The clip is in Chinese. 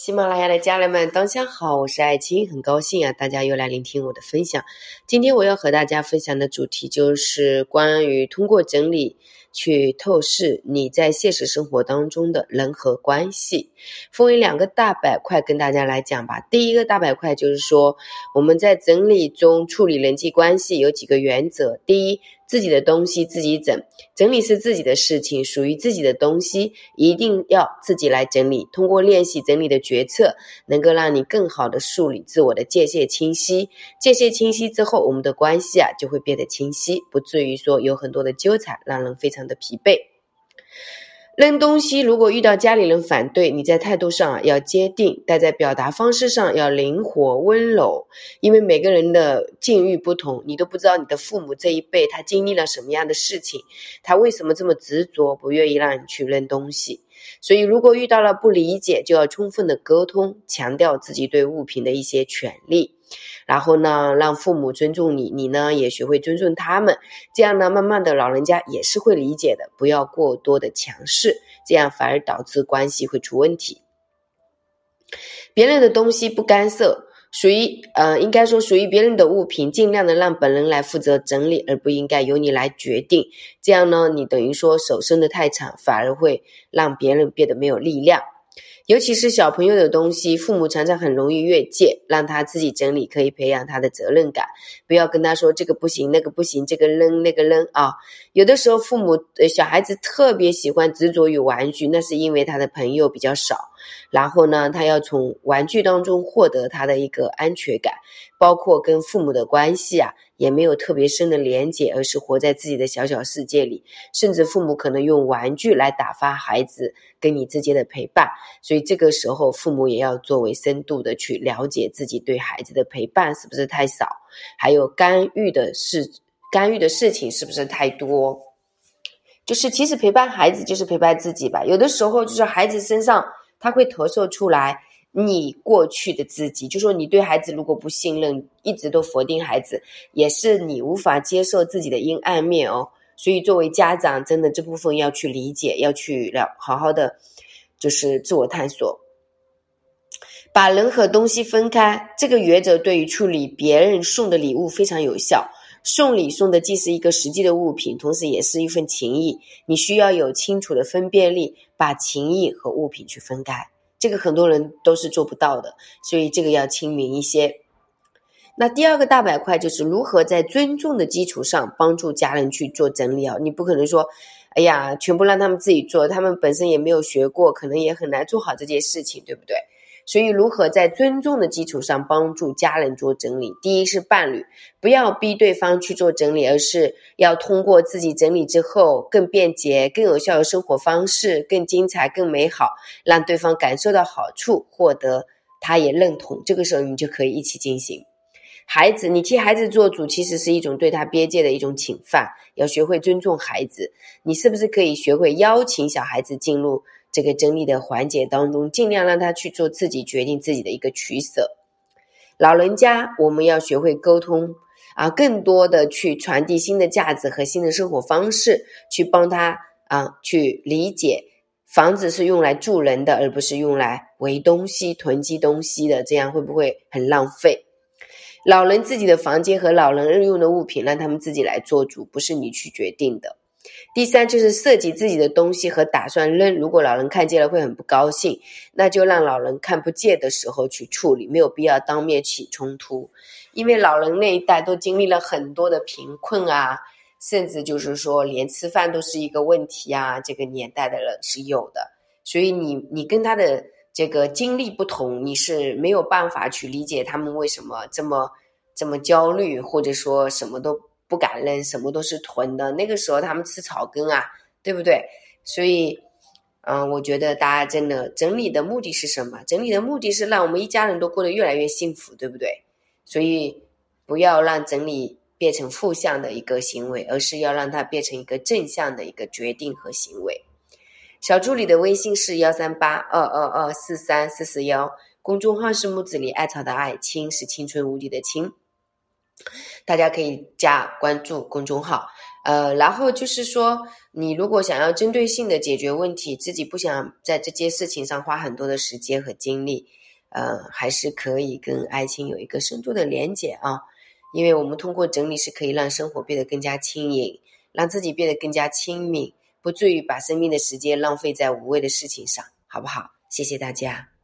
喜马拉雅的家人们，当下好，我是爱青，很高兴啊，大家又来聆听我的分享。今天我要和大家分享的主题就是关于通过整理去透视你在现实生活当中的人和关系，分为两个大板块跟大家来讲吧。第一个大板块就是说我们在整理中处理人际关系有几个原则，第一。自己的东西自己整，整理是自己的事情，属于自己的东西一定要自己来整理。通过练习整理的决策，能够让你更好的梳理自我的界限清晰。界限清晰之后，我们的关系啊就会变得清晰，不至于说有很多的纠缠，让人非常的疲惫。扔东西，如果遇到家里人反对，你在态度上要坚定，但在表达方式上要灵活温柔。因为每个人的境遇不同，你都不知道你的父母这一辈他经历了什么样的事情，他为什么这么执着，不愿意让你去扔东西。所以，如果遇到了不理解，就要充分的沟通，强调自己对物品的一些权利。然后呢，让父母尊重你，你呢也学会尊重他们，这样呢，慢慢的老人家也是会理解的。不要过多的强势，这样反而导致关系会出问题。别人的东西不干涉，属于呃，应该说属于别人的物品，尽量的让本人来负责整理，而不应该由你来决定。这样呢，你等于说手伸的太长，反而会让别人变得没有力量。尤其是小朋友的东西，父母常常很容易越界，让他自己整理，可以培养他的责任感。不要跟他说这个不行，那个不行，这个扔那个扔啊。有的时候，父母小孩子特别喜欢执着于玩具，那是因为他的朋友比较少。然后呢，他要从玩具当中获得他的一个安全感，包括跟父母的关系啊。也没有特别深的连接，而是活在自己的小小世界里。甚至父母可能用玩具来打发孩子跟你之间的陪伴，所以这个时候父母也要作为深度的去了解自己对孩子的陪伴是不是太少，还有干预的事、干预的事情是不是太多。就是其实陪伴孩子就是陪伴自己吧。有的时候就是孩子身上他会投射出来。你过去的自己，就说你对孩子如果不信任，一直都否定孩子，也是你无法接受自己的阴暗面哦。所以作为家长，真的这部分要去理解，要去了好好的，就是自我探索，把人和东西分开。这个原则对于处理别人送的礼物非常有效。送礼送的既是一个实际的物品，同时也是一份情谊。你需要有清楚的分辨力，把情谊和物品去分开。这个很多人都是做不到的，所以这个要亲民一些。那第二个大板块就是如何在尊重的基础上帮助家人去做整理啊？你不可能说，哎呀，全部让他们自己做，他们本身也没有学过，可能也很难做好这件事情，对不对？所以，如何在尊重的基础上帮助家人做整理？第一是伴侣，不要逼对方去做整理，而是要通过自己整理之后更便捷、更有效的生活方式，更精彩、更美好，让对方感受到好处，获得他也认同。这个时候，你就可以一起进行。孩子，你替孩子做主，其实是一种对他边界的一种侵犯。要学会尊重孩子，你是不是可以学会邀请小孩子进入？这个整理的环节当中，尽量让他去做自己决定自己的一个取舍。老人家，我们要学会沟通啊，更多的去传递新的价值和新的生活方式，去帮他啊去理解，房子是用来住人的，而不是用来围东西、囤积东西的，这样会不会很浪费？老人自己的房间和老人日用的物品，让他们自己来做主，不是你去决定的。第三就是涉及自己的东西和打算扔，如果老人看见了会很不高兴，那就让老人看不见的时候去处理，没有必要当面起冲突，因为老人那一代都经历了很多的贫困啊，甚至就是说连吃饭都是一个问题啊，这个年代的人是有的，所以你你跟他的这个经历不同，你是没有办法去理解他们为什么这么这么焦虑，或者说什么都。不敢扔，什么都是囤的。那个时候他们吃草根啊，对不对？所以，嗯，我觉得大家真的整理的目的是什么？整理的目的是让我们一家人都过得越来越幸福，对不对？所以不要让整理变成负向的一个行为，而是要让它变成一个正向的一个决定和行为。小助理的微信是幺三八二二二四三四四幺，公众号是木子里艾草的爱，青是青春无敌的青。大家可以加关注公众号，呃，然后就是说，你如果想要针对性的解决问题，自己不想在这件事情上花很多的时间和精力，呃，还是可以跟爱情有一个深度的连接啊。因为我们通过整理是可以让生活变得更加轻盈，让自己变得更加亲密，不至于把生命的时间浪费在无谓的事情上，好不好？谢谢大家。